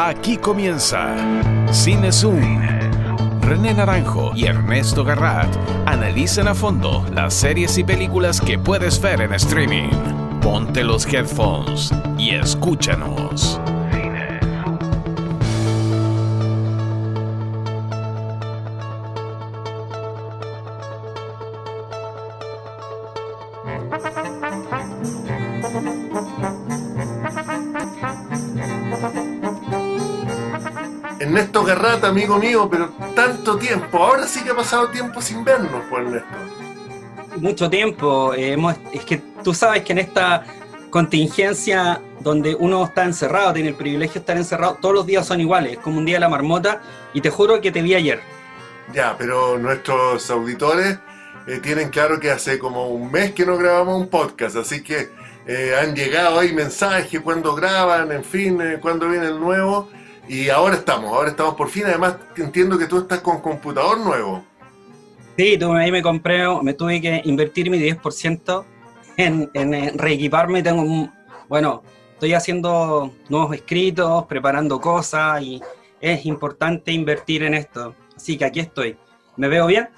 Aquí comienza Cine Zoom. René Naranjo y Ernesto Garrat analizan a fondo las series y películas que puedes ver en streaming. Ponte los headphones y escúchanos. Amigo mío, pero tanto tiempo. Ahora sí que ha pasado tiempo sin vernos, pues Ernesto. Mucho tiempo. eh, hemos- es que tú sabes que en esta contingencia donde uno está encerrado, tiene el privilegio de estar encerrado, todos los días son iguales, es como un día de la marmota, y te juro que te vi ayer. Ya, pero nuestros auditores eh, tienen claro que hace como un mes que no grabamos un podcast, así que eh, han llegado ahí mensajes cuando graban, en fin, eh, cuando viene el nuevo. Y ahora estamos, ahora estamos por fin. Además, entiendo que tú estás con computador nuevo. Sí, tú, ahí me compré, me tuve que invertir mi 10% en, en, eh, reequiparme. Tengo un, bueno, estoy haciendo nuevos escritos, preparando cosas y es importante invertir en esto. Así que aquí estoy. ¿Me veo bien?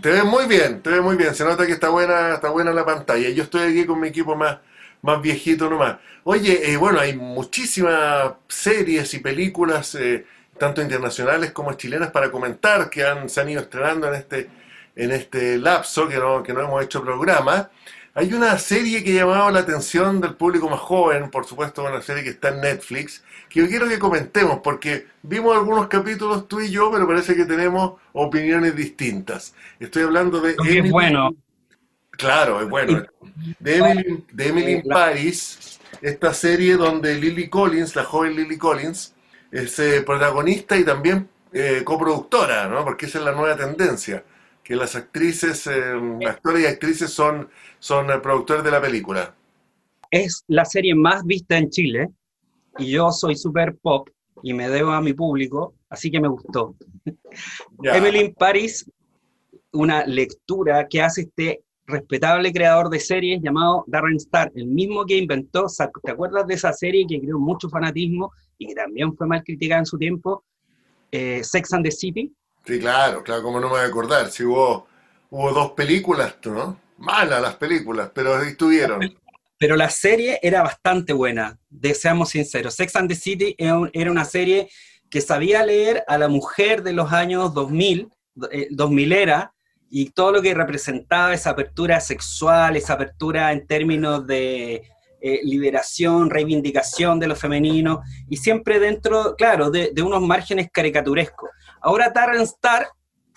Te ves muy bien, te ves muy bien. Se nota que está buena, está buena la pantalla. Yo estoy aquí con mi equipo más, más viejito nomás. Oye, eh, bueno, hay muchísimas series y películas, eh, tanto internacionales como chilenas, para comentar que han, se han ido estrenando en este, en este lapso que no, que no hemos hecho programa. Hay una serie que ha llamado la atención del público más joven, por supuesto, una serie que está en Netflix, que yo quiero que comentemos, porque vimos algunos capítulos tú y yo, pero parece que tenemos opiniones distintas. Estoy hablando de Lo que es bueno. Claro, es bueno. De Emily, de Emily in Paris, esta serie donde Lily Collins, la joven Lily Collins, es eh, protagonista y también eh, coproductora, ¿no? Porque esa es la nueva tendencia, que las actrices, eh, actores y actrices son, son eh, productores de la película. es la serie más vista en Chile y yo soy super pop y me debo a mi público, así que me gustó. Emily in Paris, una lectura que hace este respetable creador de series llamado Darren Star, el mismo que inventó, ¿te acuerdas de esa serie que creó mucho fanatismo y que también fue mal criticada en su tiempo? Eh, Sex and the City. Sí, claro, claro, como no me voy a acordar, si hubo, hubo dos películas, ¿no? Malas las películas, pero estuvieron. pero la serie era bastante buena, de, seamos sinceros. Sex and the City era, un- era una serie que sabía leer a la mujer de los años 2000, eh, 2000 era, y todo lo que representaba esa apertura sexual, esa apertura en términos de eh, liberación, reivindicación de lo femenino, y siempre dentro, claro, de, unos márgenes caricaturescos. Ahora Darren Star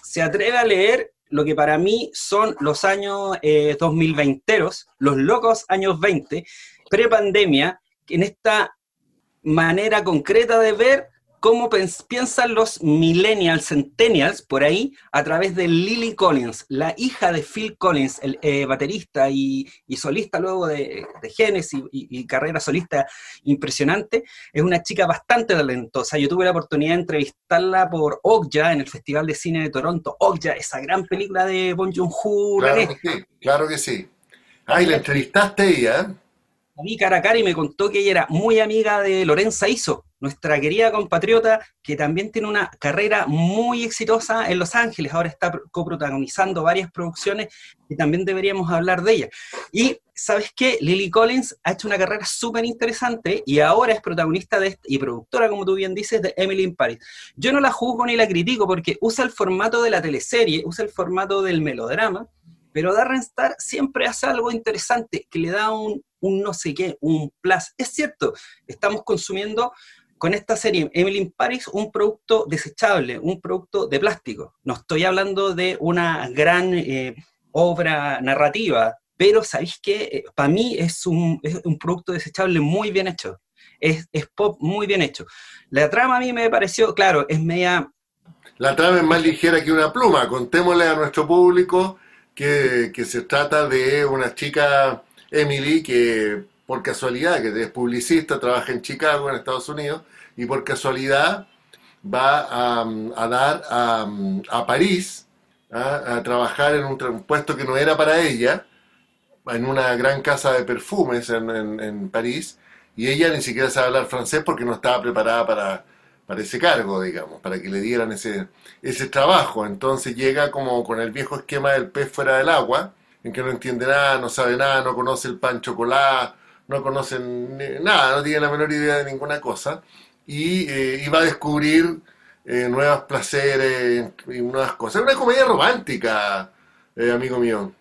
se atreve a leer lo que para mí son los años eh, 2020, los locos años 20, prepandemia, en esta manera concreta de ver cómo piensan los millennials, centennials, por ahí, a través de Lily Collins, la hija de Phil Collins, el eh, baterista y, y solista luego de, de Genesis y, y carrera solista impresionante. Es una chica bastante talentosa. Yo tuve la oportunidad de entrevistarla por Okja en el Festival de Cine de Toronto. Okja, esa gran película de Bong Joon-ho, Claro que sí, claro que sí. Ay, la entrevistaste a ella, ¿eh? La vi cara a cara y me contó que ella era muy amiga de Lorenza Iso, nuestra querida compatriota, que también tiene una carrera muy exitosa en Los Ángeles. Ahora está pro- coprotagonizando varias producciones y también deberíamos hablar de ella. Y, ¿sabes qué? Lily Collins ha hecho una carrera súper interesante y ahora es protagonista de este- y productora, como tú bien dices, de Emily in Paris. Yo no la juzgo ni la critico porque usa el formato de la teleserie, usa el formato del melodrama, pero Darren Star siempre hace algo interesante, que le da un, un no sé qué, un plus. Es cierto, estamos consumiendo con esta serie Emily in Paris un producto desechable, un producto de plástico. No estoy hablando de una gran eh, obra narrativa, pero ¿sabéis qué? Para mí es un, es un producto desechable muy bien hecho. Es, es pop muy bien hecho. La trama a mí me pareció, claro, es media La trama es más ligera que una pluma. Contémosle a nuestro público que, que se trata de una chica, Emily, que por casualidad, que es publicista, trabaja en Chicago, en Estados Unidos, y por casualidad va a, a dar a, a París ¿ah? a trabajar en un, puesto que no era para ella, en una gran casa de perfumes en, en- en París, y ella ni siquiera sabe hablar francés porque no estaba preparada para, para ese cargo, digamos, para que le dieran ese, ese trabajo. Entonces llega como con el viejo esquema del pez fuera del agua, en que no entiende nada, no sabe nada, no conoce el pan chocolate, no conoce nada, no tiene la menor idea de ninguna cosa, y, eh, va a descubrir eh, nuevos placeres y nuevas cosas. Es una comedia romántica, eh, amigo mío.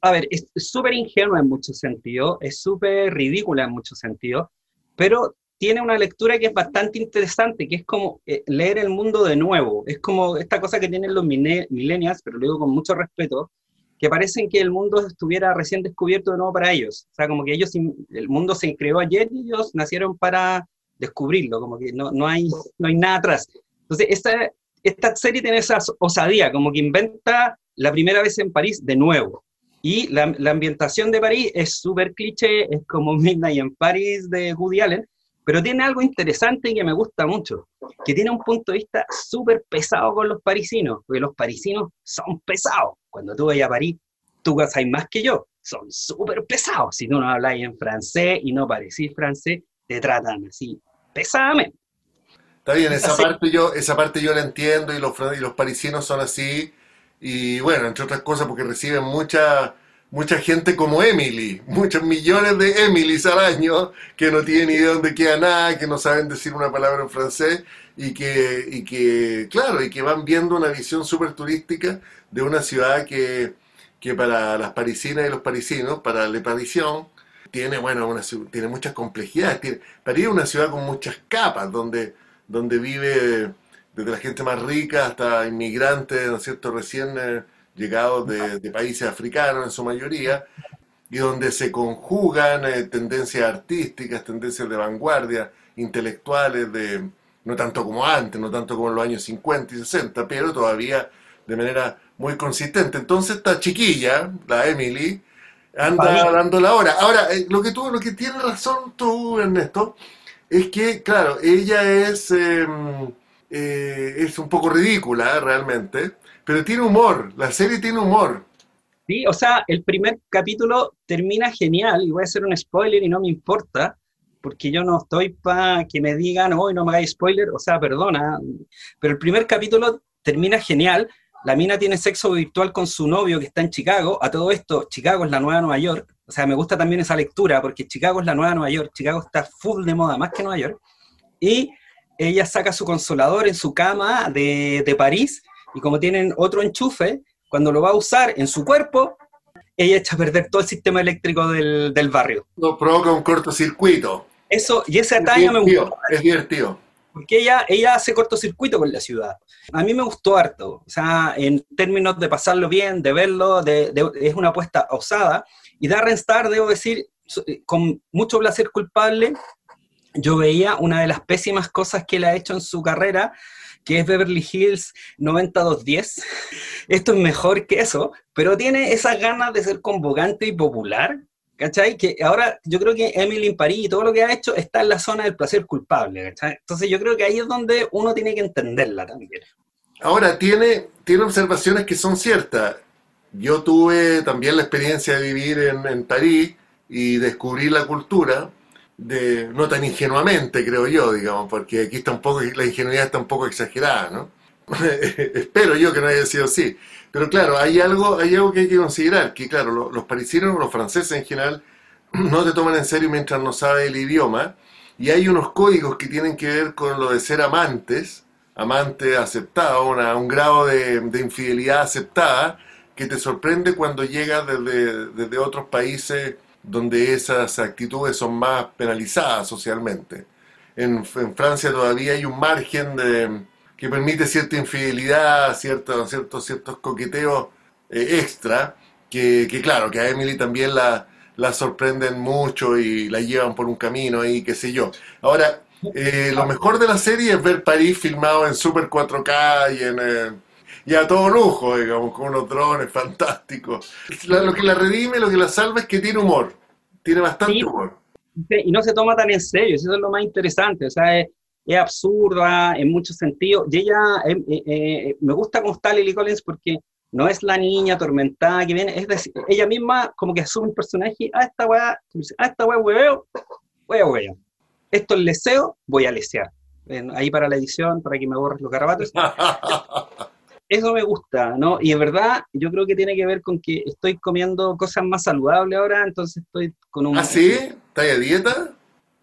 A ver, es súper ingenua en muchos sentidos, es súper ridícula en muchos sentidos, pero tiene una lectura que es bastante interesante, que es como eh, leer el mundo de nuevo. Es como esta cosa que tienen los millennials, pero lo digo con mucho respeto, que parecen que el mundo estuviera recién descubierto de nuevo para ellos. O sea, como que ellos, el mundo se creó ayer y ellos nacieron para descubrirlo, como que no, no, hay, no hay nada atrás. Entonces, esta, esta serie tiene esa osadía, como que inventa la primera vez en París de nuevo. Y la, la ambientación de París es súper cliché, es como Midnight en París de Woody Allen, pero tiene algo interesante y que me gusta mucho, que tiene un punto de vista súper pesado con los parisinos, porque los parisinos son pesados. Cuando tú vayas a París, tú sabes más que yo, son súper pesados. Si tú no habláis en francés y no parecís francés, te tratan así pesadamente. Está bien, esa parte, yo, esa parte yo la entiendo y los, y los parisinos son así. Y bueno, entre otras cosas porque reciben mucha mucha gente como Emily, muchos millones de Emilys al año que no tienen idea dónde queda nada, que no saben decir una palabra en francés y que, y que claro, y que van viendo una visión súper turística de una ciudad que, que para las parisinas y los parisinos, para Le Parisien, tiene, bueno, una, tiene muchas complejidades. París es una ciudad con muchas capas, donde, donde vive desde la gente más rica hasta inmigrantes, ¿no es cierto?, recién... Llegados de, países africanos en su mayoría, y donde se conjugan eh, tendencias artísticas, tendencias de vanguardia, intelectuales, de, no tanto como antes, no tanto como en los años 50 y 60, pero todavía de manera muy consistente. Entonces esta chiquilla, la Emily, anda dando la hora. Ahora, eh, lo que tú, lo que tienes razón tú, Ernesto, es que, claro, ella es, em, eh, es un poco ridícula realmente, pero tiene humor, la serie tiene humor. Sí, o sea, el primer capítulo termina genial, y voy a hacer un spoiler y no me importa, porque yo no estoy para que me digan, hoy no me hagáis spoiler, o sea, perdona, pero el primer capítulo termina genial, la mina tiene sexo virtual con su novio que está en Chicago, a todo esto, Chicago es la nueva Nueva York, o sea, me gusta también esa lectura, porque Chicago es la nueva Nueva York, Chicago está full de moda, más que Nueva York, y ella saca su consolador en su cama de, de París, y como tienen otro enchufe, cuando lo va a usar en su cuerpo, ella echa a perder todo el sistema eléctrico del, del barrio. Lo provoca un cortocircuito. Eso, y ese detalle me gustó. Es divertido. Porque ella, ella hace cortocircuito con la ciudad. A mí me gustó harto. O sea, en términos de pasarlo bien, de verlo, de, es una apuesta osada. Y Darren Star, debo decir, con mucho placer culpable, yo veía una de las pésimas cosas que él ha hecho en su carrera, que es Beverly Hills 90210. Esto es mejor que eso, pero tiene esas ganas de ser convocante y popular, ¿cachai? Que ahora yo creo que Emily in Paris y todo lo que ha hecho está en la zona del placer culpable, ¿cachai? Entonces yo creo que ahí es donde uno tiene que entenderla también. Ahora, tiene, tiene observaciones que son ciertas. Yo tuve también la experiencia de vivir en, en París y descubrir la cultura, de, no tan ingenuamente, creo yo, digamos, porque aquí está un poco, la ingenuidad está un poco exagerada, ¿no? Espero yo que no haya sido así. Pero claro, hay algo, hay algo que hay que considerar, que claro, los, parisinos, los franceses en general, no te toman en serio mientras no sabes el idioma, y hay unos códigos que tienen que ver con lo de ser amantes, amante aceptado, un grado de, de, infidelidad aceptada, que te sorprende cuando llegas desde, desde otros países donde esas actitudes son más penalizadas socialmente. En, Francia todavía hay un margen de, que permite cierta infidelidad, ciertos, ciertos, ciertos coqueteos eh, extra, que, claro, que a Emily también la, la sorprenden mucho y la llevan por un camino ahí, qué sé yo. Ahora, eh, lo mejor de la serie es ver París filmado en Super 4K y en... Eh, y a todo lujo, digamos, con unos drones fantásticos. lo que la redime, lo que la salva es que tiene humor, tiene bastante humor. Y no se toma tan en serio, eso es lo más interesante, o sea, es, absurda en muchos sentidos. Y ella, eh, eh, eh, me gusta cómo está Lily Collins porque no es la niña atormentada que viene, es decir, ella misma como que asume un personaje, a esta weá, a esta weá hueveo, wea hueveo. Esto es leseo, voy a lesear. ahí para la edición, para que me borres los garabatos. Eso me gusta, ¿no? Y en verdad, yo creo que tiene que ver con que estoy comiendo cosas más saludables ahora, entonces estoy con un... ¿Ah, sí? ¿Estás a dieta?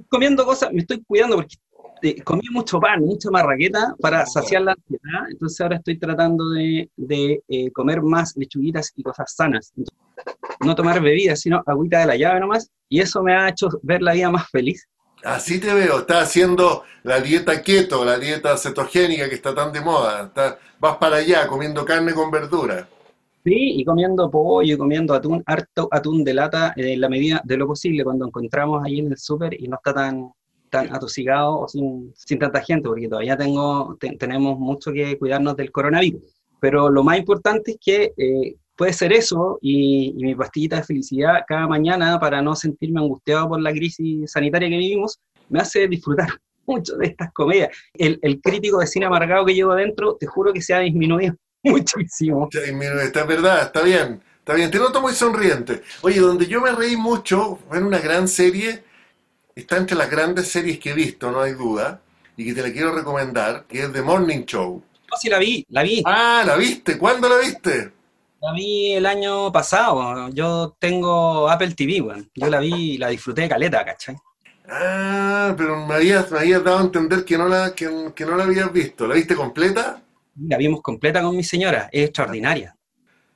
Comiendo cosas, me estoy cuidando porque eh, comí mucho pan, mucha marraqueta para saciar la ansiedad, entonces ahora estoy tratando de, de eh, comer más lechuguitas y cosas sanas. no tomar bebidas, sino agüita de la llave nomás, y eso me ha hecho ver la vida más feliz. Así te veo, estás haciendo la dieta keto, la dieta cetogénica que está tan de moda. vas para allá comiendo carne con verdura. Sí, y comiendo pollo y comiendo atún, harto atún de lata en la medida de lo posible cuando encontramos ahí en el súper y no está tan, tan atosigado o sin, tanta gente, porque todavía tengo, tenemos mucho que cuidarnos del coronavirus. Pero lo más importante es que eh, puede ser eso y, mi pastillita de felicidad cada mañana para no sentirme angustiado por la crisis sanitaria que vivimos, me hace disfrutar mucho de estas comedias. El, crítico de cine amargado que llevo adentro, te juro que se ha disminuido muchísimo. Está verdad, está bien, está bien. Te noto muy sonriente. Oye, donde yo me reí mucho fue en una gran serie, está entre las grandes series que he visto, no hay duda, y que te la quiero recomendar, que es The Morning Show. No, sí la vi, la vi. Ah, ¿la viste? ¿Cuándo la viste? La vi el año pasado. Yo tengo Apple TV. Yo la vi y la disfruté de caleta, ¿cachai? Ah, pero me habías, dado a entender que no, la, que, no la habías visto. ¿La viste completa? La vimos completa con mi señora. Es extraordinaria.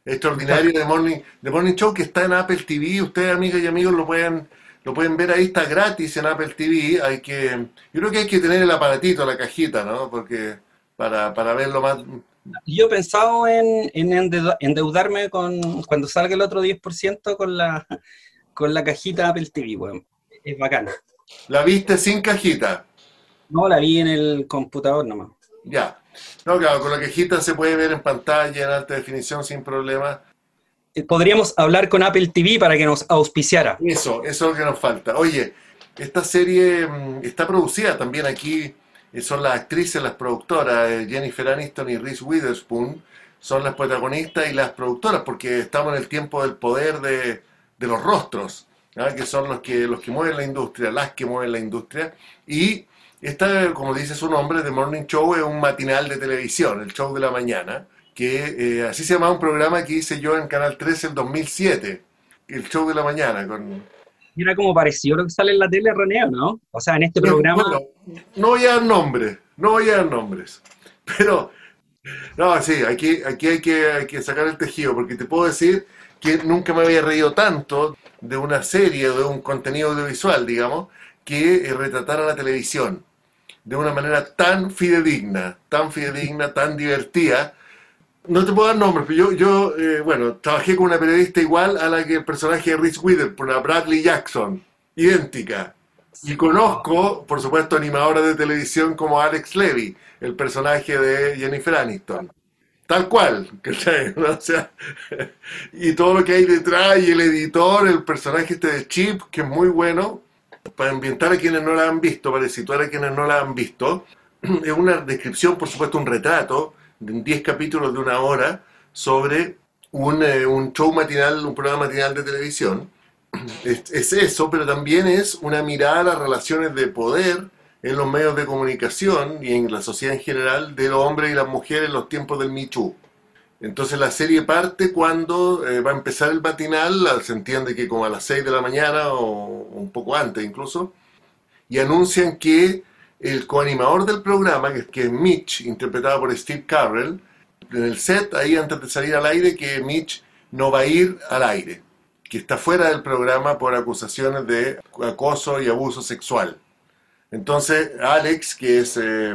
Extraordinaria de Morning, de Morning Show que está en Apple TV. Ustedes, amigas y amigos, lo pueden, lo pueden ver ahí. Está gratis en Apple TV. Hay que, yo creo que hay que tener el aparatito, la cajita, ¿no? Porque para, para verlo más yo he pensado en, endeudarme con cuando salga el otro 10% con la, con la cajita Apple TV, bueno. Es bacana. ¿La viste sin cajita? No, la vi en el computador nomás. Ya. No, claro, con la cajita se puede ver en pantalla, en alta definición, sin problema. Eh, podríamos hablar con Apple TV para que nos auspiciara. Eso, eso es lo que nos falta. Oye, esta serie mm, está producida también aquí son las actrices, las productoras, eh, Jennifer Aniston y Reese Witherspoon, son las protagonistas y las productoras, porque estamos en el tiempo del poder de, los rostros, que son los que, los que mueven la industria, las que mueven la industria. Y esta, como dice su nombre, The Morning Show es un matinal de televisión, el show de la mañana, que eh, así se llama un programa que hice yo en Canal 13 en 2007, el show de la mañana, con Mira como pareció lo que sale en la tele, René, ¿no? O sea, en este programa... no voy a dar nombres, no voy a dar nombres, pero... No, sí, aquí, aquí hay, que, hay que sacar el tejido, porque te puedo decir que nunca me había reído tanto de una serie, de un contenido audiovisual, digamos, que eh, retratara la televisión de una manera tan fidedigna, tan fidedigna, tan divertida, no te puedo dar nombres, pero yo, yo eh, bueno, trabajé con una periodista igual a la que el personaje de Reese Witherspoon, a Bradley Jackson, idéntica. Y conozco, por supuesto, animadoras de televisión como Alex Levy, el personaje de Jennifer Aniston. Tal cual, o sea, y todo lo que hay detrás, y el editor, el personaje este de Chip, que es muy bueno, para ambientar a quienes no la han visto, para situar a quienes no la han visto, es una descripción, por supuesto, un retrato, 10 capítulos de una hora sobre un, eh, un, show matinal, un programa matinal de televisión. Es, eso, pero también es una mirada a las relaciones de poder en los medios de comunicación y en la sociedad en general de los hombres y las mujeres en los tiempos del Michu. Entonces la serie parte cuando eh, va a empezar el matinal, se entiende que como a las 6 de la mañana o un poco antes incluso, y anuncian que el coanimador del programa, que, que es Mitch, interpretado por Steve Carrell, en el set, ahí antes de salir al aire, que Mitch no va a ir al aire, que está fuera del programa por acusaciones de acoso y abuso sexual. Entonces, Alex, que es eh,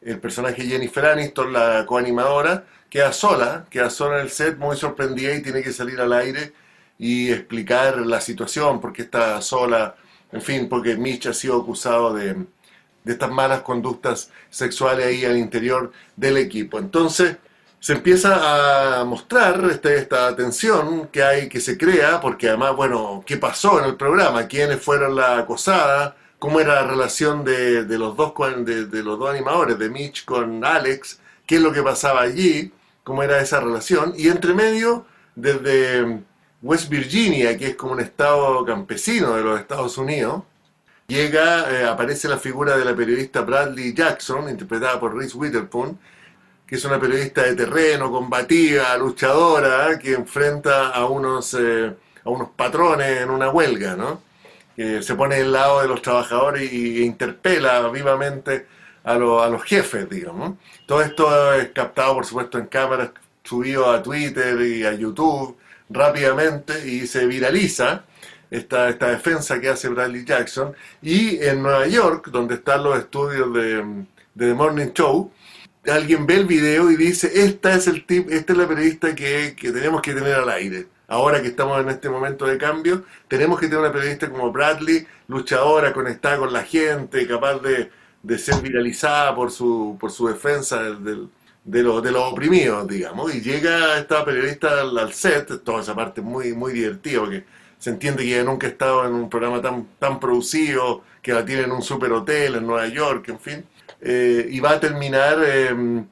el personaje Jennifer Aniston, la coanimadora, queda sola, queda sola en el set, muy sorprendida y tiene que salir al aire y explicar la situación, porque está sola, en fin, porque Mitch ha sido acusado de, de estas malas conductas sexuales ahí al interior del equipo. Entonces, se empieza a mostrar este, esta tensión que hay, que se crea, porque además, bueno, ¿qué pasó en el programa? ¿Quiénes fueron la acosada? ¿Cómo era la relación de, los, dos, de, de los dos animadores, de Mitch con Alex? ¿Qué es lo que pasaba allí? ¿Cómo era esa relación? Y entre medio, desde West Virginia, que es como un estado campesino de los Estados Unidos, Llega, eh, aparece la figura de la periodista Bradley Jackson, interpretada por Reese Witherspoon, que es una periodista de terreno, combativa, luchadora, que enfrenta a unos, eh, a unos patrones en una huelga, ¿no? Que se pone del lado de los trabajadores y, e interpela vivamente a, a los jefes, digamos. Todo esto es captado, por supuesto, en cámaras, subido a Twitter y a YouTube rápidamente y se viraliza esta, esta defensa que hace Bradley Jackson. Y en Nueva York, donde están los estudios de, de The Morning Show, alguien ve el video y dice, esta es, el tip, esta es la periodista que, que, tenemos que tener al aire. Ahora que estamos en este momento de cambio, tenemos que tener una periodista como Bradley, luchadora, conectada con la gente, capaz de, de ser viralizada por su, por su defensa del, de, los, de los oprimidos, digamos. Y llega esta periodista al, al set, toda esa parte muy, muy divertida, porque se entiende que ella nunca ha estado en un programa tan, tan producido, que la tiene en un super hotel en Nueva York, en fin. Eh, y va a terminar eh,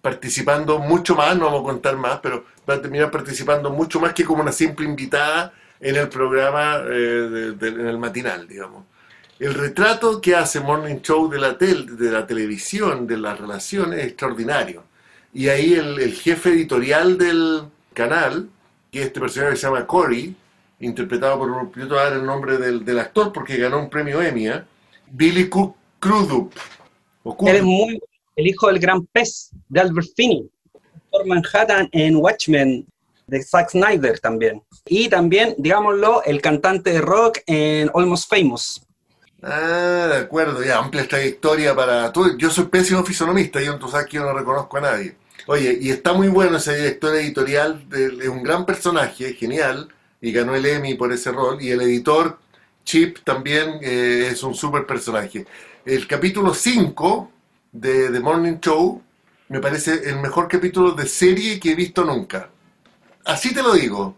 participando mucho más, no vamos a contar más, pero va a terminar participando mucho más que como una simple invitada en el programa, eh, en el matinal, digamos. El retrato que hace Morning Show de la, tel, de la televisión, de las relaciones, es extraordinario. Y ahí el, jefe editorial del canal, que es este personaje se llama Corey, interpretado por, yo te voy a dar el nombre del, del actor porque ganó un premio Emmy, ¿eh? Billy Crudup. Él es muy el hijo del gran pez de Albert Finney, por Manhattan en Watchmen de Zack Snyder también. Y también, digámoslo, el cantante de rock en Almost Famous. Ah, de acuerdo, ya, amplia trayectoria para... Tú, yo soy pésimo fisonomista, yo que yo no reconozco a nadie. Oye, y está muy bueno ese director editorial, de un gran personaje, genial, y ganó el Emmy por ese rol, y el editor Chip también eh, es un súper personaje. El capítulo 5 de The Morning Show me parece el mejor capítulo de serie que he visto nunca. Así te lo digo.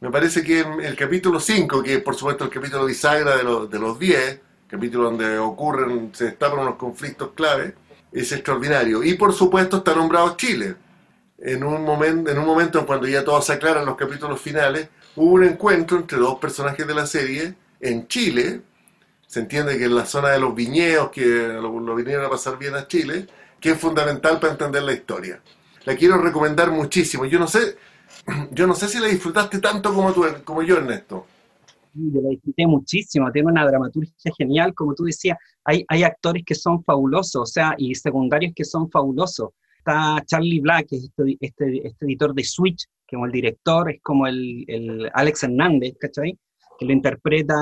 Me parece que el capítulo 5, que por supuesto el capítulo bisagra de, los, de los 10, capítulo donde ocurren, se destapan unos conflictos clave, es extraordinario. Y por supuesto está nombrado Chile. En un, momento, en un momento en cuando ya todos se aclaran los capítulos finales, hubo un encuentro entre dos personajes de la serie en Chile. Se entiende que en la zona de los viñedos, que lo, lo vinieron a pasar bien a Chile, que es fundamental para entender la historia. La quiero recomendar muchísimo. Yo no sé, yo no sé si la disfrutaste tanto como, tú, como yo, Ernesto. Yo la disfruté muchísimo, tiene una dramaturgia genial, como tú decías, hay, hay actores que son fabulosos, o sea, y secundarios que son fabulosos. Está Charlie Black, que es este, este, este editor de Switch, que como el director, es como el, el Alex Hernández, ¿cachai? Que lo interpreta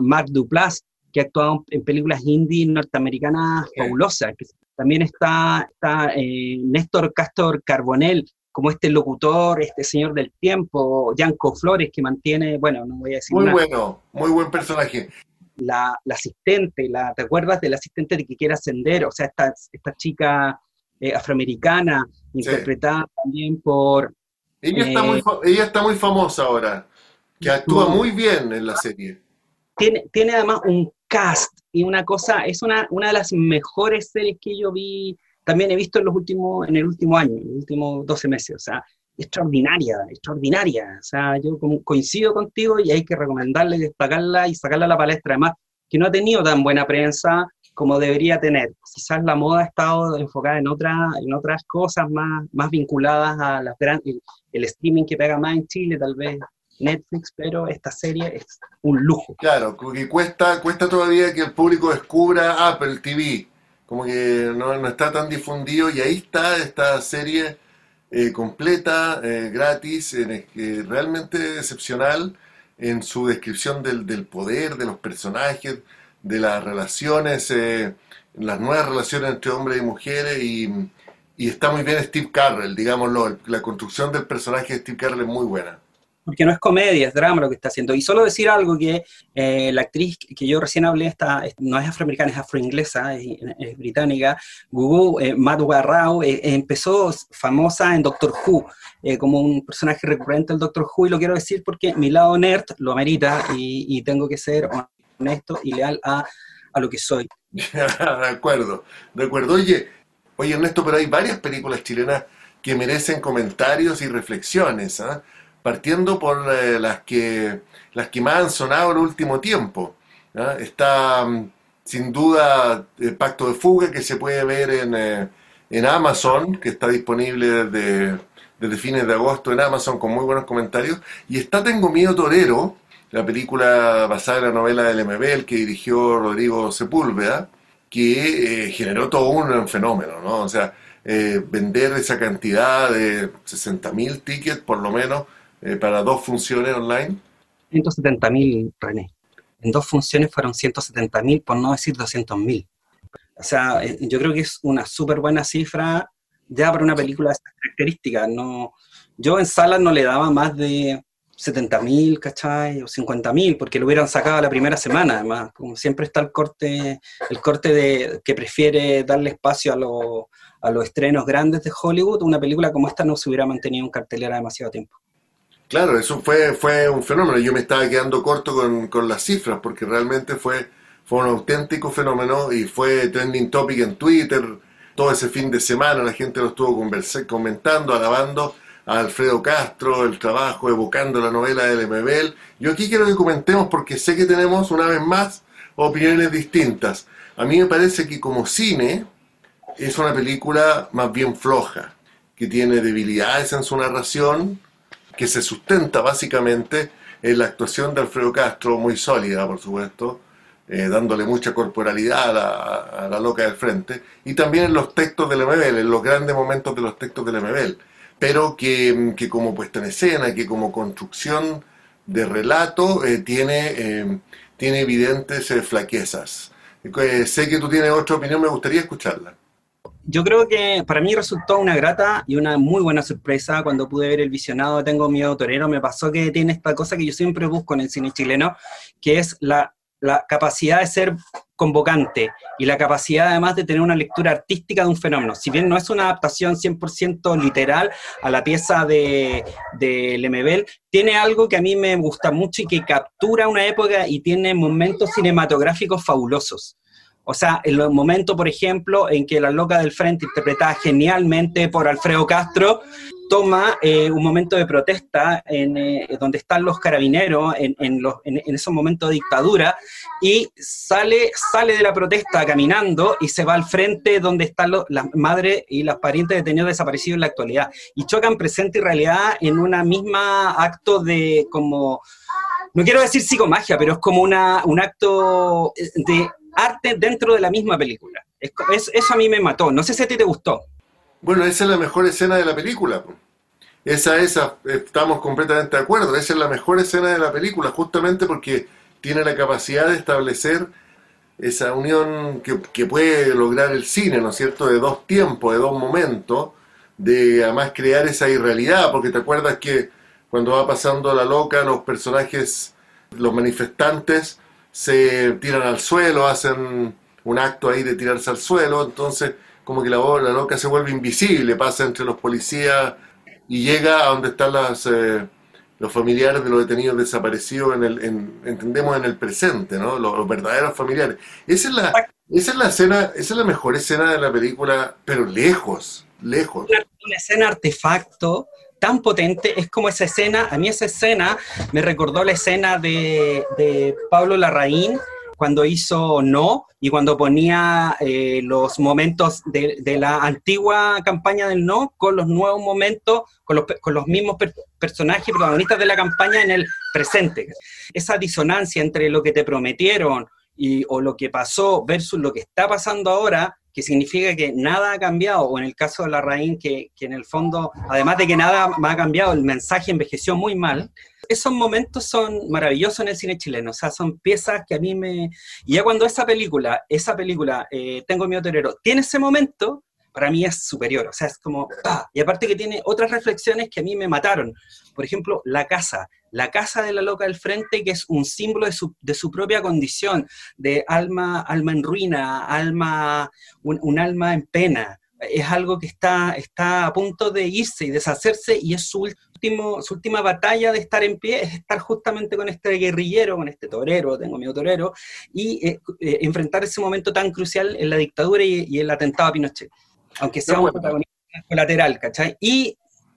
Mark Duplass, que ha actuado en películas indie norteamericanas fabulosas. También está, está eh, Néstor Castor Carbonell, como este locutor, este señor del tiempo, Yanko Flores, que mantiene, bueno, no voy a decir Muy nada. bueno, muy buen personaje. La, la asistente, la, ¿te acuerdas de la asistente de que quiere ascender? O sea, esta, esta chica eh, afroamericana, interpretada sí. también por... Ella, eh, está muy, ella está muy famosa ahora, que actúa muy bien en la serie. Tiene, tiene además un cast y una cosa, es una, una de las mejores series que yo vi también he visto en, los últimos, en el último año, en los últimos 12 meses, o sea, extraordinaria, extraordinaria, o sea, yo coincido contigo y hay que recomendarle, destacarla y sacarla a la palestra, además, que no ha tenido tan buena prensa como debería tener, quizás la moda ha estado enfocada en, otra, en otras cosas más, más vinculadas a las el, el streaming que pega más en Chile, tal vez Netflix, pero esta serie es un lujo. Claro, porque cuesta, cuesta todavía que el público descubra Apple TV, como que no, no, está tan difundido y ahí está esta serie eh, completa, eh, gratis, eh, realmente excepcional en su descripción del, del, poder, de los personajes, de las relaciones, las nuevas relaciones entre hombres y mujeres y, está muy bien Steve Carrell, digámoslo, la construcción del personaje de Steve Carrell es muy buena. Porque no es comedia, es drama lo que está haciendo. Y solo decir algo que eh, la actriz que yo recién hablé está, no es afroamericana, es afroinglesa, es, británica, Gugu eh, Rao, eh, empezó famosa en Doctor Who, eh, como un personaje recurrente del Doctor Who, y lo quiero decir porque mi lado nerd lo amerita y tengo que ser honesto y leal a, a lo que soy. de acuerdo, de acuerdo. Oye, oye Ernesto, pero hay varias películas chilenas que merecen comentarios y reflexiones, ¿ah? partiendo por eh, las, que, las que más han sonado el último tiempo. ¿ah? Está mm, sin duda el Pacto de Fuga que se puede ver en, eh, en Amazon, que está disponible desde, desde, fines de agosto en Amazon con muy buenos comentarios. Y está Tengo Miedo Torero, la película basada en la novela del MBL que dirigió Rodrigo Sepúlveda, que eh, generó todo un fenómeno, ¿no? O sea, eh, vender esa cantidad de 60.000 tickets por lo menos para dos funciones online. 170.000, René en dos funciones fueron 170 mil, por no decir 200 mil. O sea, eh, yo creo que es una súper buena cifra ya para una película de estas características. No, yo en salas no le daba más de 70 mil, ¿cachai? O 50 mil, porque lo hubieran sacado la primera semana, además. Como siempre está el corte, el corte de que prefiere darle espacio a, a los estrenos grandes de Hollywood, una película como esta no se hubiera mantenido en cartelera demasiado tiempo. Claro, eso fue, fue un fenómeno. Yo me estaba quedando corto con, con las cifras porque realmente fue, fue un auténtico fenómeno y fue trending topic en Twitter. Todo ese fin de semana la gente lo estuvo comentando, alabando a Alfredo Castro, el trabajo, evocando la novela del MBL. Yo aquí quiero que comentemos porque sé que tenemos una vez más opiniones distintas. A mí me parece que como cine es una película más bien floja, que tiene debilidades en su narración, que se sustenta básicamente en la actuación de Alfredo Castro, muy sólida, por supuesto, eh, dándole mucha corporalidad a la, loca del frente, y también en los textos del MBL, en los grandes momentos de los textos del MBL, pero que, que como puesta en escena, que como construcción de relato eh, tiene, eh, tiene evidentes flaquezas. sé que tú tienes otra opinión, me gustaría escucharla yo creo que para mí resultó una grata y una muy buena sorpresa cuando pude ver el visionado Tengo miedo torero. Me pasó que tiene esta cosa que yo siempre busco en el cine chileno, que es la, la capacidad de ser convocante y la capacidad además de tener una lectura artística de un fenómeno. Si bien no es una adaptación 100% literal a la pieza de, de Lemebel, tiene algo que a mí me gusta mucho y que captura una época y tiene momentos cinematográficos fabulosos. O sea, el momento, por ejemplo, en que la loca del frente, interpretada genialmente por Alfredo Castro, toma eh, un momento de protesta eh, donde están los carabineros en, esos momentos de dictadura y sale, sale de la protesta caminando y se va al frente donde están las madres y las parientes detenidos desaparecidos en la actualidad y chocan presente y realidad en una misma acto de como no quiero decir psicomagia, pero es como una, un acto de arte dentro de la misma película. eso a mí me mató. No sé si a ti te gustó. Bueno, esa es la mejor escena de la película. Esa, esa, estamos completamente de acuerdo. Esa es la mejor escena de la película, justamente porque tiene la capacidad de establecer esa unión que, que puede lograr el cine, ¿no es cierto?, de dos tiempos, de dos momentos, de además crear esa irrealidad, porque te acuerdas que cuando va pasando la loca, los personajes, los manifestantes, se tiran al suelo, hacen un acto ahí de tirarse al suelo, entonces como que la, la loca se vuelve invisible, pasa entre los policías y llega a donde están las, eh, los familiares de los detenidos desaparecidos, en el, entendemos en el presente, ¿no? Los, verdaderos familiares. Esa es, la, esa es la escena, esa es la mejor escena de la película, pero lejos, lejos. una escena artefacto tan potente, es como esa escena, a mí esa escena me recordó la escena de Pablo Larraín cuando hizo No y cuando ponía eh, los momentos de, de, la antigua campaña del No con los nuevos momentos, con los, con los mismos personajes protagonistas de la campaña en el presente. Esa disonancia entre lo que te prometieron y, o lo que pasó versus lo que está pasando ahora que significa que nada ha cambiado, o en el caso de la raíz, que, que, en el fondo, además de que nada ha cambiado, el mensaje envejeció muy mal, esos momentos son maravillosos en el cine chileno, o sea, son piezas que a mí me... Y ya cuando esa película, esa película, eh, Tengo mi torero, tiene ese momento, para mí es superior, o sea, es como, y aparte que tiene otras reflexiones que a mí me mataron, por ejemplo, la casa, la casa de la loca del frente, que es un símbolo de su, de su propia condición, de alma, alma en ruina, alma, un, alma en pena. Es algo que está, está a punto de irse y deshacerse y es su, último, su última batalla de estar en pie, es estar justamente con este guerrillero, con este torero, tengo miedo torero, y eh, eh, enfrentar ese momento tan crucial en la dictadura y, el atentado a Pinochet, aunque sea un protagonista colateral, ¿cachai? Y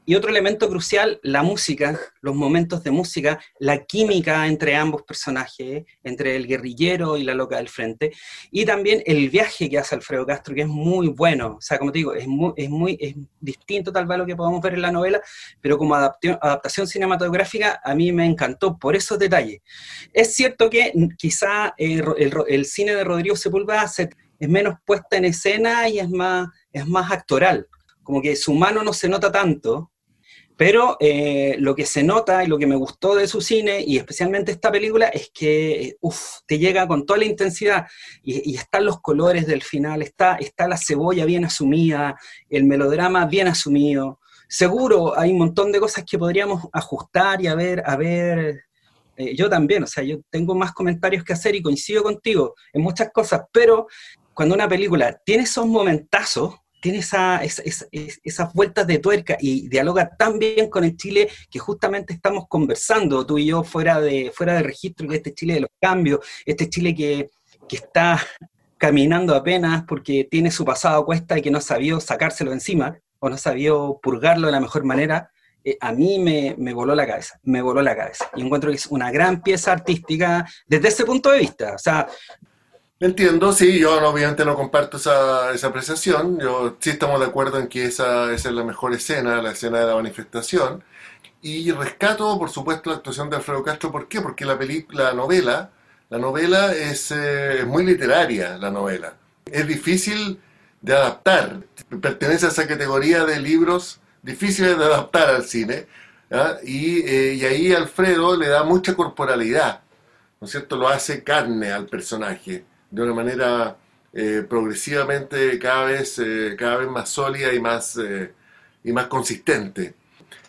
y otro elemento crucial, la música, los momentos de música, la química entre ambos personajes, entre el guerrillero y la loca del frente, y también el viaje que hace Alfredo Castro, que es muy bueno, o sea, como te digo, es muy, es muy es distinto tal vez a lo que podemos ver en la novela, pero como adaptación cinematográfica a mí me encantó por esos detalles. Es cierto que quizá el, el, cine de Rodrigo Sepúlveda es menos puesta en escena y es más, es más actoral, como que su mano no se nota tanto, pero eh, lo que se nota y lo que me gustó de su cine, y especialmente esta película, es que uf, te llega con toda la intensidad y, están los colores del final, está, está la cebolla bien asumida, el melodrama bien asumido. Seguro hay un montón de cosas que podríamos ajustar y a ver, a ver. Eh, yo también, o sea, yo tengo más comentarios que hacer y coincido contigo en muchas cosas, pero cuando una película tiene esos momentazos, tiene esa, esas vueltas de tuerca y dialoga tan bien con el Chile que justamente estamos conversando, tú y yo, fuera de, fuera de registro, de este Chile de los cambios, este Chile que, está caminando apenas porque tiene su pasado a cuesta y que no ha sabido sacárselo encima o no ha sabido purgarlo de la mejor manera, eh, a mí me, me, voló la cabeza, me voló la cabeza. Y encuentro que es una gran pieza artística desde ese punto de vista. O sea, Entiendo, sí, yo obviamente no comparto esa, esa apreciación, yo sí estamos de acuerdo en que esa, esa, es la mejor escena, la escena de la manifestación, y rescato, por supuesto, la actuación de Alfredo Castro, ¿por qué? Porque la, la novela, la novela es, eh, muy literaria, la novela, es difícil de adaptar, pertenece a esa categoría de libros difíciles de adaptar al cine, y, eh, y ahí Alfredo le da mucha corporalidad, ¿no es cierto? Lo hace carne al personaje de una manera eh, progresivamente cada vez, eh, cada vez más sólida y más, eh, y más consistente.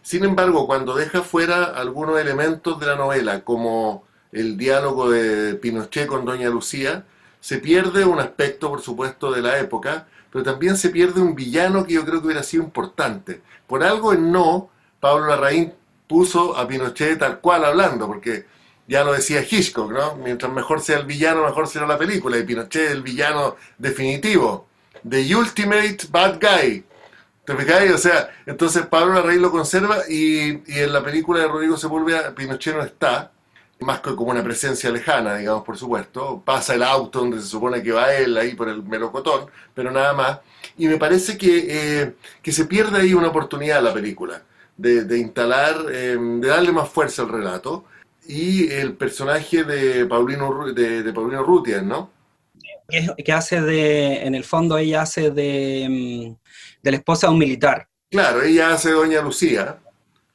Sin embargo, cuando deja fuera algunos elementos de la novela, como el diálogo de Pinochet con Doña Lucía, se pierde un aspecto, por supuesto, de la época, pero también se pierde un villano que yo creo que hubiera sido importante. Por algo en no, Pablo Larraín puso a Pinochet tal cual hablando, porque ya lo decía Hitchcock, ¿no? Mientras mejor sea el villano, mejor será la película. Y Pinochet el villano definitivo. The Ultimate Bad Guy. ¿Te fijáis? O sea, entonces Pablo Larraín lo conserva y, en la película de Rodrigo Sepúlveda Pinochet no está, más que como una presencia lejana, digamos, por supuesto. Pasa el auto donde se supone que va él ahí por el melocotón, pero nada más. Y me parece que, eh, que se pierde ahí una oportunidad la película de, instalar, eh, de darle más fuerza al relato y el personaje de Paulino, de, de Paulino Rutian, ¿no? Que, hace de, en el fondo ella hace de, mm, de la esposa de un militar. Claro, ella hace Doña Lucía.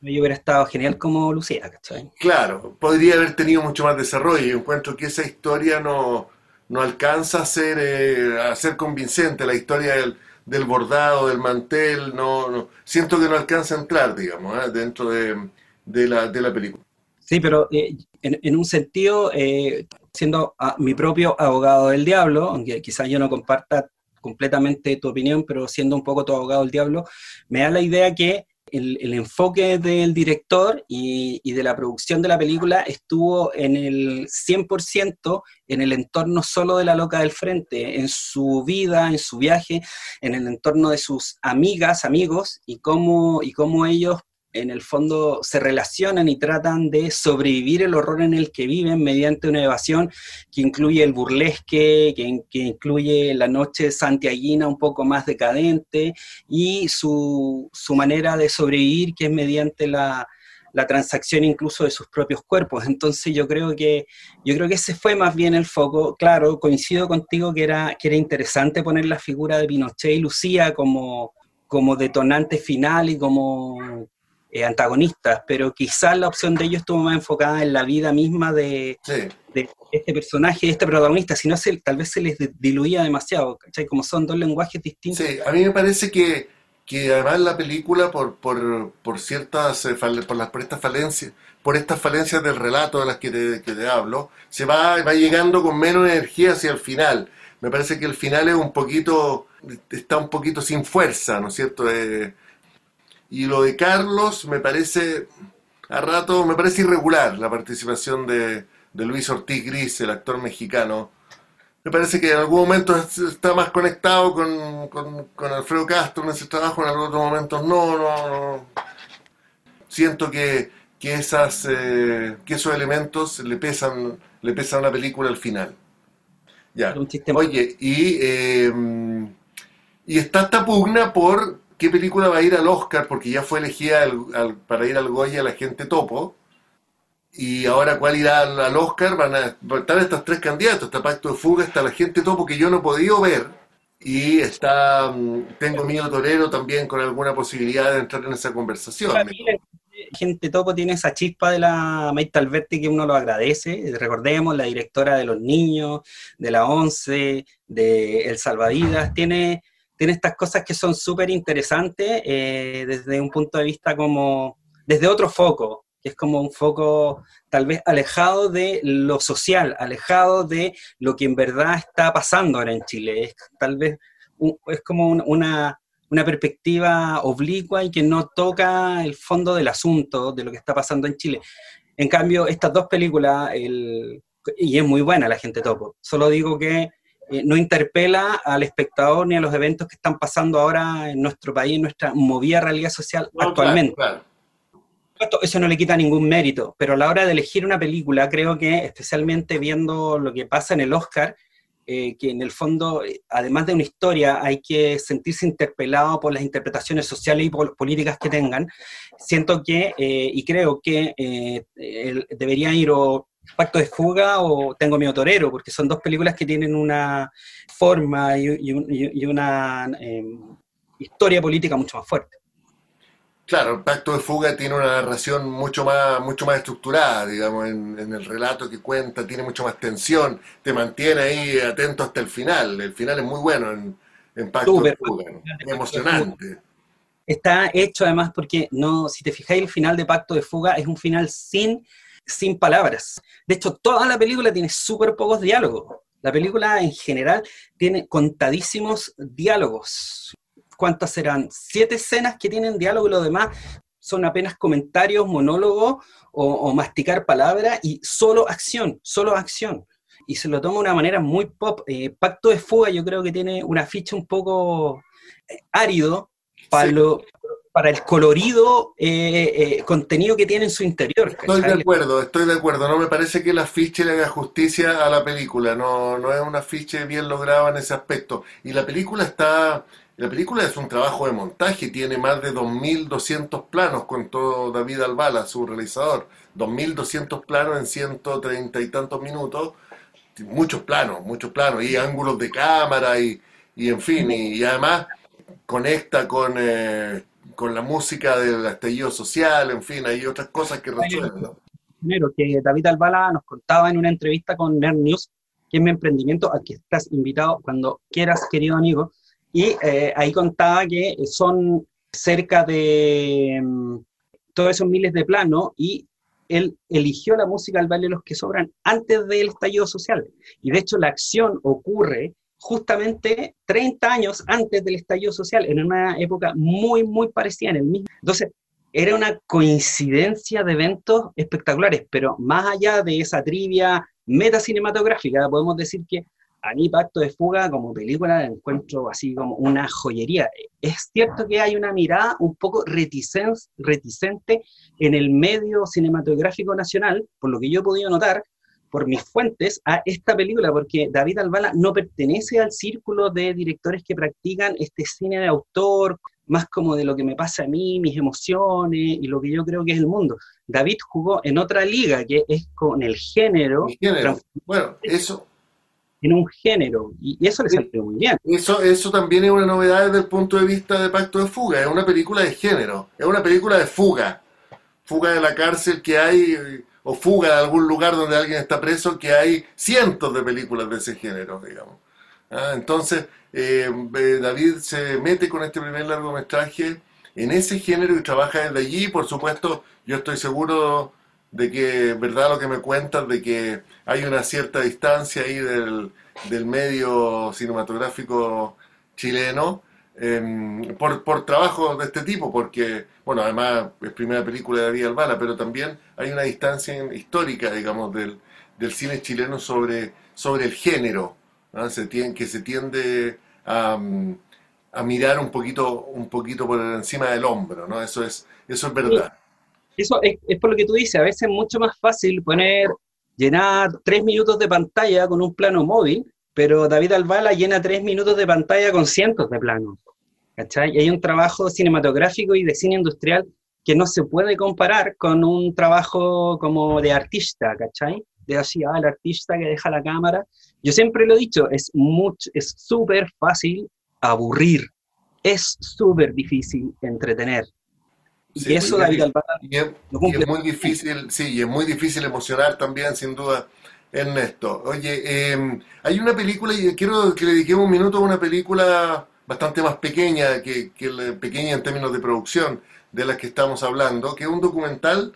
Yo hubiera estado genial como Lucía, ¿cachai? Claro, podría haber tenido mucho más desarrollo. Yo encuentro que esa historia no, no alcanza a ser, eh, a ser convincente. La historia del, del bordado, del mantel, no, no, siento que no alcanza a entrar, digamos, ¿eh? dentro de, de, la, de la película. Sí, pero eh, en, un sentido, eh, siendo mi propio abogado del diablo, aunque quizás yo no comparta completamente tu opinión, pero siendo un poco tu abogado del diablo, me da la idea que el, enfoque del director y, y, de la producción de la película estuvo en el 100% en el entorno solo de la loca del frente, en su vida, en su viaje, en el entorno de sus amigas, amigos, y cómo, y cómo ellos en el fondo se relacionan y tratan de sobrevivir el horror en el que viven mediante una evasión que incluye el burlesque, que, incluye la noche santiaguina un poco más decadente y su, manera de sobrevivir que es mediante la, transacción incluso de sus propios cuerpos. Entonces yo creo que yo creo que ese fue más bien el foco. Claro, coincido contigo que era que era interesante poner la figura de Pinochet y Lucía como como detonante final y como eh, antagonistas, pero quizás la opción de ellos estuvo más enfocada en la vida misma de, este personaje, de este protagonista, si no se, tal vez se les diluía demasiado, ¿cachai? Como son dos lenguajes distintos. Sí, a mí me parece que, que además la película, por, por, por ciertas, eh, por, las, por estas falencias, por estas falencias del relato de las que te, que te hablo, se va, va llegando con menos energía hacia el final. Me parece que el final es un poquito, está un poquito sin fuerza, ¿no es cierto? Eh, y lo de Carlos me parece, a rato, me parece irregular la participación de, Luis Ortiz Gris, el actor mexicano. Me parece que en algún momento está más conectado con, Alfredo Castro en ese trabajo, en otros momentos no, no, siento que, que, esas, eh, que esos elementos le pesan, le pesan a la película al final. Ya. Oye, y, eh, y está esta pugna por qué película va a ir al Oscar, porque ya fue elegida para ir al Goya la gente topo. Y ahora, ¿cuál irá al, Oscar? Van a estar estos tres candidatos. Está Pacto de Fuga, está la gente topo que yo no he podido ver. Y está mm, Tengo Miedo Torero también con alguna posibilidad de entrar en esa conversación. Gente Topo tiene esa chispa de la Maite Alberti que uno lo agradece. Recordemos, la directora de Los Niños, de la ONCE, de El Salvavidas, tiene, tiene estas cosas que son súper interesantes eh, desde un punto de vista como, desde otro foco, que es como un foco tal vez alejado de lo social, alejado de lo que en verdad está pasando ahora en Chile. Es tal vez es como una, perspectiva oblicua y que no toca el fondo del asunto de lo que está pasando en Chile. En cambio, estas dos películas, y es muy buena la gente topo, solo digo que eh, no interpela al espectador ni a los eventos que están pasando ahora en nuestro país, en nuestra movida realidad social actualmente eso no le quita ningún mérito, pero a la hora de elegir una película, creo que especialmente viendo lo que pasa en el Oscar, eh, que en el fondo, eh, además de una historia, hay que sentirse interpelado por las interpretaciones sociales y políticas que tengan. Siento que, eh, y creo que debería ir o Pacto de Fuga o Tengo mi torero, porque son dos películas que tienen una forma y una historia política mucho más fuerte. Claro, el Pacto de Fuga tiene una narración mucho más, mucho más estructurada, digamos, en, el relato que cuenta, tiene mucho más tensión, te mantiene ahí atento hasta el final. El final es muy bueno en, Pacto de Fuga, es emocionante. Está hecho además porque, no, si te fijáis, el final de Pacto de Fuga es un final sin, sin palabras. De hecho, toda la película tiene súper pocos diálogos. La película en general tiene contadísimos diálogos. ¿cuántas serán? Siete escenas que tienen diálogo y lo demás son apenas comentarios, monólogos o, masticar palabras y solo acción, solo acción. Y se lo toma de una manera muy pop. Eh, Pacto de Fuga yo creo que tiene una ficha un poco eh, árido para, para el colorido eh, contenido que tiene en su interior. Estoy de acuerdo, estoy de acuerdo. No me parece que la ficha le haga justicia a la película. No, no es una ficha bien lograda en ese aspecto. Y la película está la película es un trabajo de montaje, tiene más de 2.200 planos con todo David Albala, su realizador. 2.200 planos en 130 y tantos minutos. Muchos planos, muchos planos, y ángulos de cámara, y, en fin, y, además conecta con, eh, con la música del estallido social, en fin, hay otras cosas que resuelven. Primero, que David Albala nos contaba en una entrevista con Nerd News, que es mi emprendimiento al que estás invitado cuando quieras, querido amigo, y eh, ahí contaba que son cerca de mm, todos esos miles de planos y él eligió la música al baile de los que sobran antes del estallido social. Y de hecho la acción ocurre justamente 30 años antes del estallido social, en una época muy, muy parecida en el mismo. Entonces, era una coincidencia de eventos espectaculares, pero más allá de esa trivia metacinematográfica, podemos decir que a mí Pacto de Fuga como película la encuentro así como una joyería. Es cierto que hay una mirada un poco reticente en el medio cinematográfico nacional, por lo que yo he podido notar por mis fuentes, a esta película, porque David Albala no pertenece al círculo de directores que practican este cine de autor, más como de lo que me pasa a mí, mis emociones y lo que yo creo que es el mundo. David jugó en otra liga que es con el género. El género. Bueno, eso, en un género, y, eso le salió muy bien. Eso, eso también es una novedad desde el punto de vista de Pacto de Fuga, es una película de género, es una película de fuga, fuga de la cárcel que hay, o fuga de algún lugar donde alguien está preso, que hay cientos de películas de ese género, digamos. Ah, entonces, eh, David se mete con este primer largometraje en ese género y trabaja desde allí, por supuesto, yo estoy seguro de que, verdad lo que me cuentas, de que hay una cierta distancia ahí del, del medio cinematográfico chileno em, por, por trabajos de este tipo, porque, bueno, además es primera película de David Albala, pero también hay una distancia histórica, digamos, del, del cine chileno sobre, sobre el género, se que se tiende a, a, mirar un poquito, un poquito por encima del hombro, ¿no? Eso es, eso es verdad. Eso es, es por lo que tú dices, a veces es mucho más fácil poner, llenar tres minutos de pantalla con un plano móvil, pero David Albala llena tres minutos de pantalla con cientos de planos. ¿cachai? Y hay un trabajo cinematográfico y de cine industrial que no se puede comparar con un trabajo como de artista, ¿cachai? De así, ah, el artista que deja la cámara. Yo siempre lo he dicho, es mucho, es súper fácil aburrir, es súper difícil entretener. Sí, y eso David. Albala Y es, lo y cumple. es muy difícil, sí, y es muy difícil emocionar también, sin duda, Ernesto. Oye, eh, hay una película, y quiero que le dediquemos un minuto a una película bastante más pequeña, que, que pequeña en términos de producción, de las que estamos hablando, que es un documental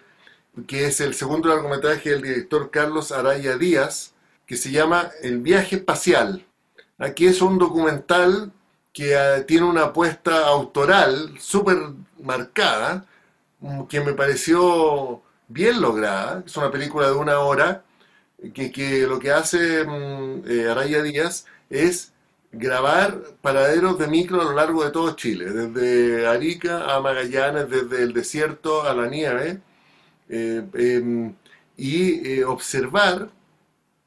que es el segundo largometraje del director Carlos Araya Díaz, que se llama El viaje espacial. Aquí es un documental que eh, tiene una apuesta autoral súper marcada, mm, que me pareció bien lograda. Es una película de una hora, que, lo que hace mm, eh, Araya Díaz es grabar paraderos de micro a lo largo de todo Chile, desde Arica a Magallanes, desde el desierto a la nieve, eh, em, y eh, observar,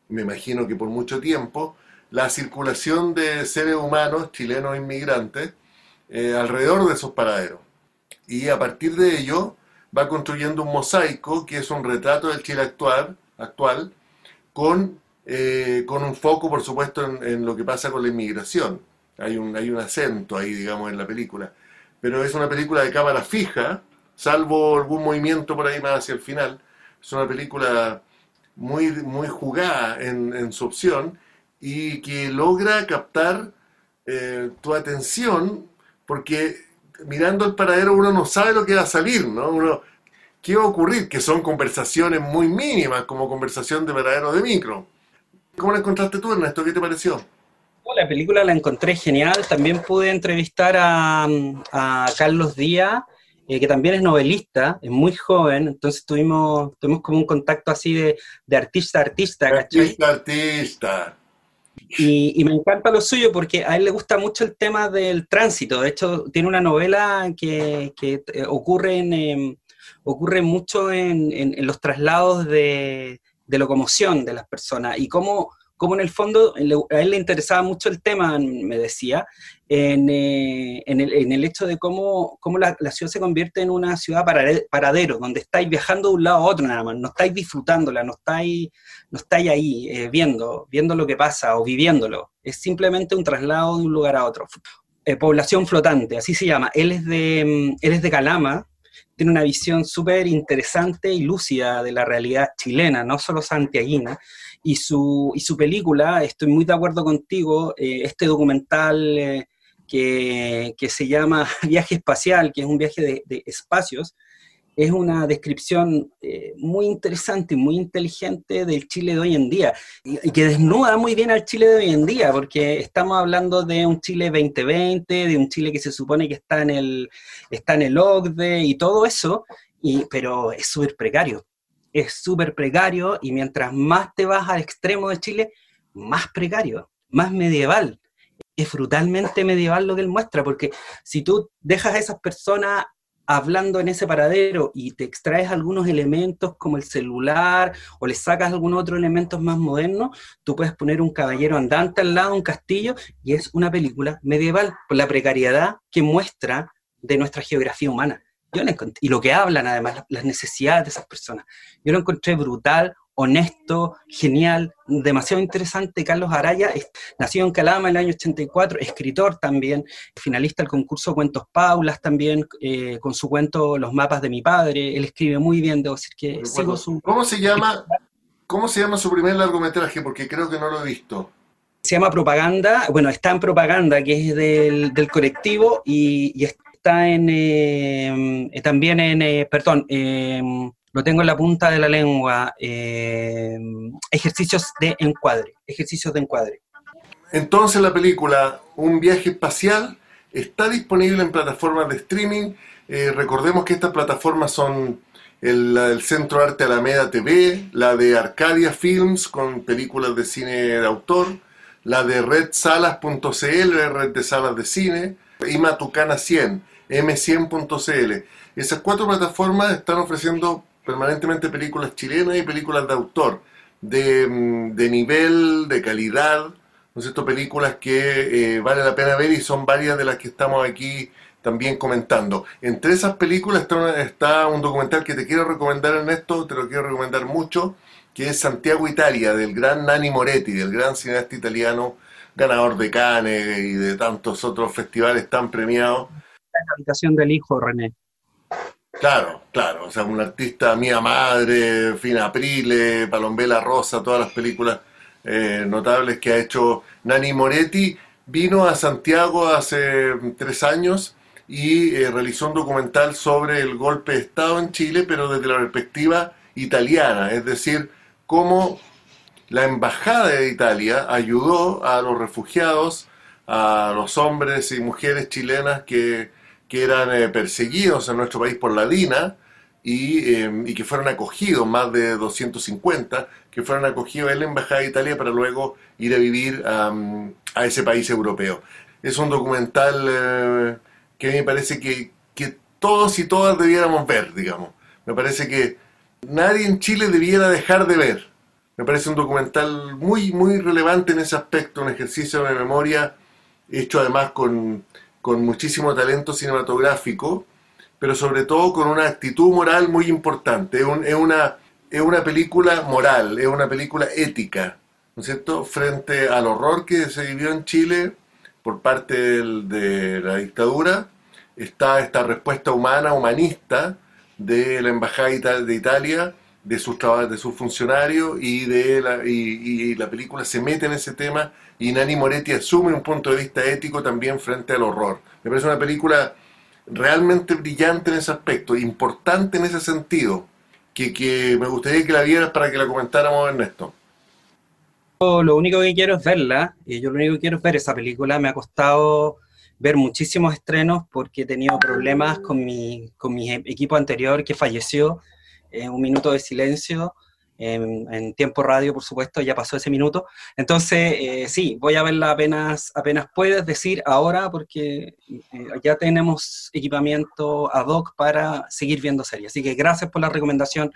me imagino que por mucho tiempo, la circulación de seres humanos, chilenos inmigrantes, alrededor de esos paraderos. Y a partir de ello va construyendo un mosaico que es un retrato del Chile actual, actual con, eh, con un foco, por supuesto, en, lo que pasa con la inmigración. Hay un, hay un acento ahí, digamos, en la película. Pero es una película de cámara fija, salvo algún movimiento por ahí más hacia el final. Es una película muy, muy jugada en, en su opción y que logra captar eh, tu atención porque mirando el paradero uno no sabe lo que va a salir, ¿no? Uno, ¿Qué va a ocurrir? Que son conversaciones muy mínimas, como conversación de paradero de micro. ¿Cómo la encontraste tú, Ernesto? ¿Qué te pareció? La película la encontré genial. También pude entrevistar a, a Carlos Díaz, eh, que también es novelista, es muy joven. Entonces tuvimos, tuvimos como un contacto así de, de artista a artista. Artista, artista. Y, y me encanta lo suyo porque a él le gusta mucho el tema del tránsito. De hecho, tiene una novela que, que, eh, ocurre, en, eh, ocurre mucho en, en- los traslados de, locomoción de las personas y cómo, cómo en el fondo a él le interesaba mucho el tema, me decía, en, eh, en el, el hecho de cómo, cómo la, ciudad se convierte en una ciudad parade- paradero, donde estáis viajando de un lado a otro nada más, no estáis disfrutándola, no estáis no estáis ahí eh, viendo, viendo lo que pasa o viviéndolo. Es simplemente un traslado de un lugar a otro. Eh, población flotante, así se llama. Él es de, mm, él es de Calama, tiene una visión súper interesante y lúcida de la realidad chilena, no solo santiaguina. Y su, y su película, estoy muy de acuerdo contigo, eh, este documental eh, que, que se llama Viaje Espacial, que es un viaje de, de espacios, es una descripción eh, muy interesante y muy inteligente del Chile de hoy en día, y, que desnuda muy bien al Chile de hoy en día, porque estamos hablando de un Chile 2020, de un Chile que se supone que está en el, está en el OCDE y todo eso, y, pero es súper precario, es súper precario, y mientras más te vas al extremo de Chile, más precario, más medieval. Es brutalmente medieval lo que él muestra, porque si tú dejas a esas personas hablando en ese paradero y te extraes algunos elementos como el celular o le sacas algunos otros elementos más modernos, tú puedes poner un caballero andante al lado, un castillo, y es una película medieval por la precariedad que muestra de nuestra geografía humana. Yo encontré- y lo que hablan además, la- las necesidades de esas personas. Yo lo encontré brutal, honesto, genial, demasiado interesante. Carlos Araya nació en Calama en el año 84, escritor también, finalista del concurso Cuentos Paulas también, eh, con su cuento Los mapas de mi padre. Él escribe muy bien, debo decir que sigo su... ¿Cómo se llama? ¿Cómo se llama su primer largometraje? Porque creo que no lo he visto. Se llama Propaganda, bueno, está en Propaganda, que es del, del colectivo, y, y está en, eh, también en, eh, perdón, eh, lo tengo en la punta de la lengua, eh, ejercicios de encuadre, ejercicios de encuadre. Entonces la película Un viaje espacial está disponible en plataformas de streaming. Eh, recordemos que estas plataformas son la del Centro Arte Alameda TV, la de Arcadia Films con películas de cine de autor, la de redsalas.cl, red de salas de cine, y Matucana 100. m100.cl. Esas cuatro plataformas están ofreciendo permanentemente películas chilenas y películas de autor, de, mm, de nivel, de calidad, ¿no es cierto? Películas que eh, vale la pena ver y son varias de las que estamos aquí también comentando. Entre esas películas está, un documental que te quiero recomendar, Ernesto, te lo quiero recomendar mucho, que es Santiago Italia, del gran Nani Moretti, del gran cineasta italiano, ganador de Cannes y de tantos otros festivales tan premiados. La habitación del hijo, René. Claro, claro, o sea, un artista Mía Madre, Fina Aprile, Palombela Rosa, todas las películas eh, notables que ha hecho Nani Moretti. Vino a Santiago hace tres años y eh, realizó un documental sobre el golpe de Estado en Chile, pero desde la perspectiva italiana, es decir, cómo la Embajada de Italia ayudó a los refugiados, a los hombres y mujeres chilenas que, eran eh, perseguidos en nuestro país por la DINA y, em, y, que fueron acogidos, más de 250, que fueron acogidos en la Embajada de Italia para luego ir a vivir a ese país europeo. Es un documental eh, que me parece que, que todos y todas debiéramos ver, digamos. Me parece que nadie en Chile debiera dejar de ver. Me parece un documental muy, muy relevante en ese aspecto, un ejercicio de memoria hecho además con, con muchísimo talento cinematográfico, pero sobre todo con una actitud moral muy importante. Es, una, es una película moral, es una película ética, ¿no es cierto?, frente al horror que se vivió en Chile por parte de la dictadura, está esta respuesta humana, humanista, de la Embajada de Italia, de sus, de sus funcionarios y, de la, y, la película se mete en ese tema y Nani Moretti asume un punto de vista ético también frente al horror. Me parece una película realmente brillante en ese aspecto, importante en ese sentido, que, que me gustaría que la vieras para que la comentáramos, Ernesto. Lo único que quiero es verla, y yo lo único que quiero es ver esa película, me ha costado ver muchísimos estrenos porque he tenido problemas con mi, con mi equipo anterior que falleció, en un minuto de silencio, en, tiempo radio, por supuesto, ya pasó ese minuto. Entonces, eh, sí, voy a verla apenas, apenas puedes decir ahora, porque eh, ya tenemos equipamiento ad hoc para seguir viendo series. Así que gracias por la recomendación.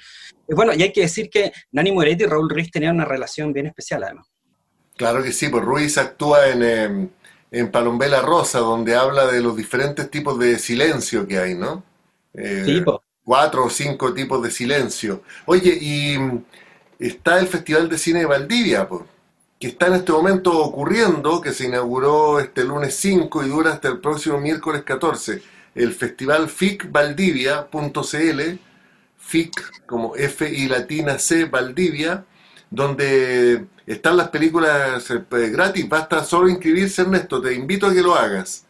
bueno, y hay que decir que Nani Moretti y Raúl Ruiz tenían una relación bien especial, además. Claro que sí, pues Ruiz actúa en, em, en Palombela Rosa, donde habla de los diferentes tipos de silencio que hay, ¿no? Eh, cuatro o cinco tipos de silencio. Oye, y mm, está el Festival de Cine de Valdivia, pues, que está en este momento ocurriendo, que se inauguró este lunes 5 y dura hasta el próximo miércoles 14. El Festival ficvaldivia.cl, FIC como F y latina C Valdivia, donde están las películas eh, gratis, basta solo inscribirse, Ernesto, te invito a que lo hagas.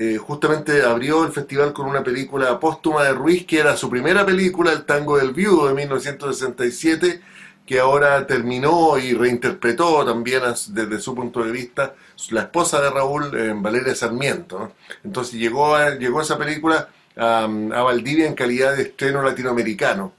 Eh, justamente abrió el festival con una película póstuma de Ruiz, que era su primera película, El Tango del Viudo de 1967, que ahora terminó y reinterpretó también desde su punto de vista la esposa de Raúl, en Valeria Sarmiento. Entonces llegó, llegó esa película a Valdivia en calidad de estreno latinoamericano.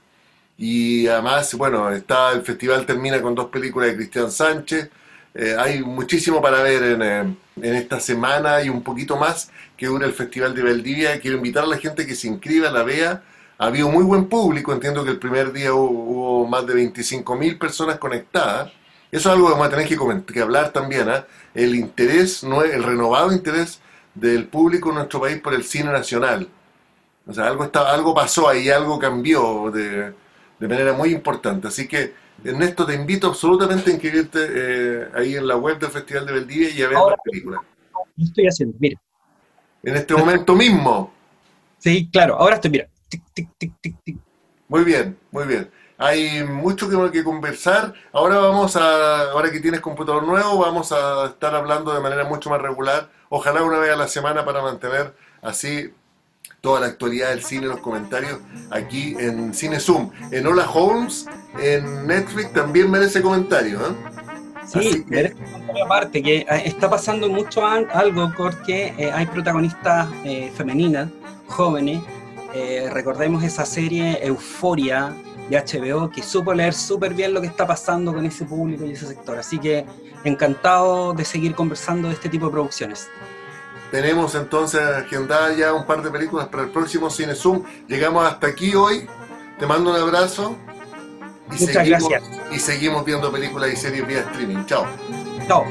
Y además, bueno, está el festival termina con dos películas de Cristian Sánchez. Eh, hay muchísimo para ver en, eh, en, esta semana y un poquito más que dura el Festival de Valdivia. Quiero invitar a la gente que se inscriba, la vea. Ha habido muy buen público, entiendo que el primer día hubo, más de 25.000 personas conectadas. Eso es algo que vamos a tener que, que hablar también, ¿eh? el interés, el renovado interés del público en nuestro país por el cine nacional. O sea, algo, está, algo pasó ahí, algo cambió de, de manera muy importante. Así que, Ernesto, te invito absolutamente a inscribirte eh, ahí en la web del Festival de Valdivia y a ver la película. ¿Qué estoy haciendo? Mira. En este momento mismo. Sí, claro, ahora estoy, mira. Muy bien, muy bien. Hay mucho que, que conversar. Ahora vamos a, ahora que tienes computador nuevo, vamos a estar hablando de manera mucho más regular. Ojalá una vez a la semana para mantener así toda la actualidad del cine, los comentarios aquí en Cine Zoom. En Hola Holmes, en Netflix también merece comentario. ¿eh? Sí, comentario aparte, que eh, está pasando mucho algo porque eh, hay protagonistas femeninas, jóvenes. recordemos esa serie Euforia de HBO que supo leer súper bien lo que está pasando con ese público y ese sector. Así que encantado de seguir conversando de este tipo de producciones. tenemos entonces agendada ya un par de películas para el próximo Cine Zoom. Llegamos hasta aquí hoy. Te mando un abrazo. Muchas seguimos, gracias. Y seguimos viendo películas y series vía streaming. Chao. Chao.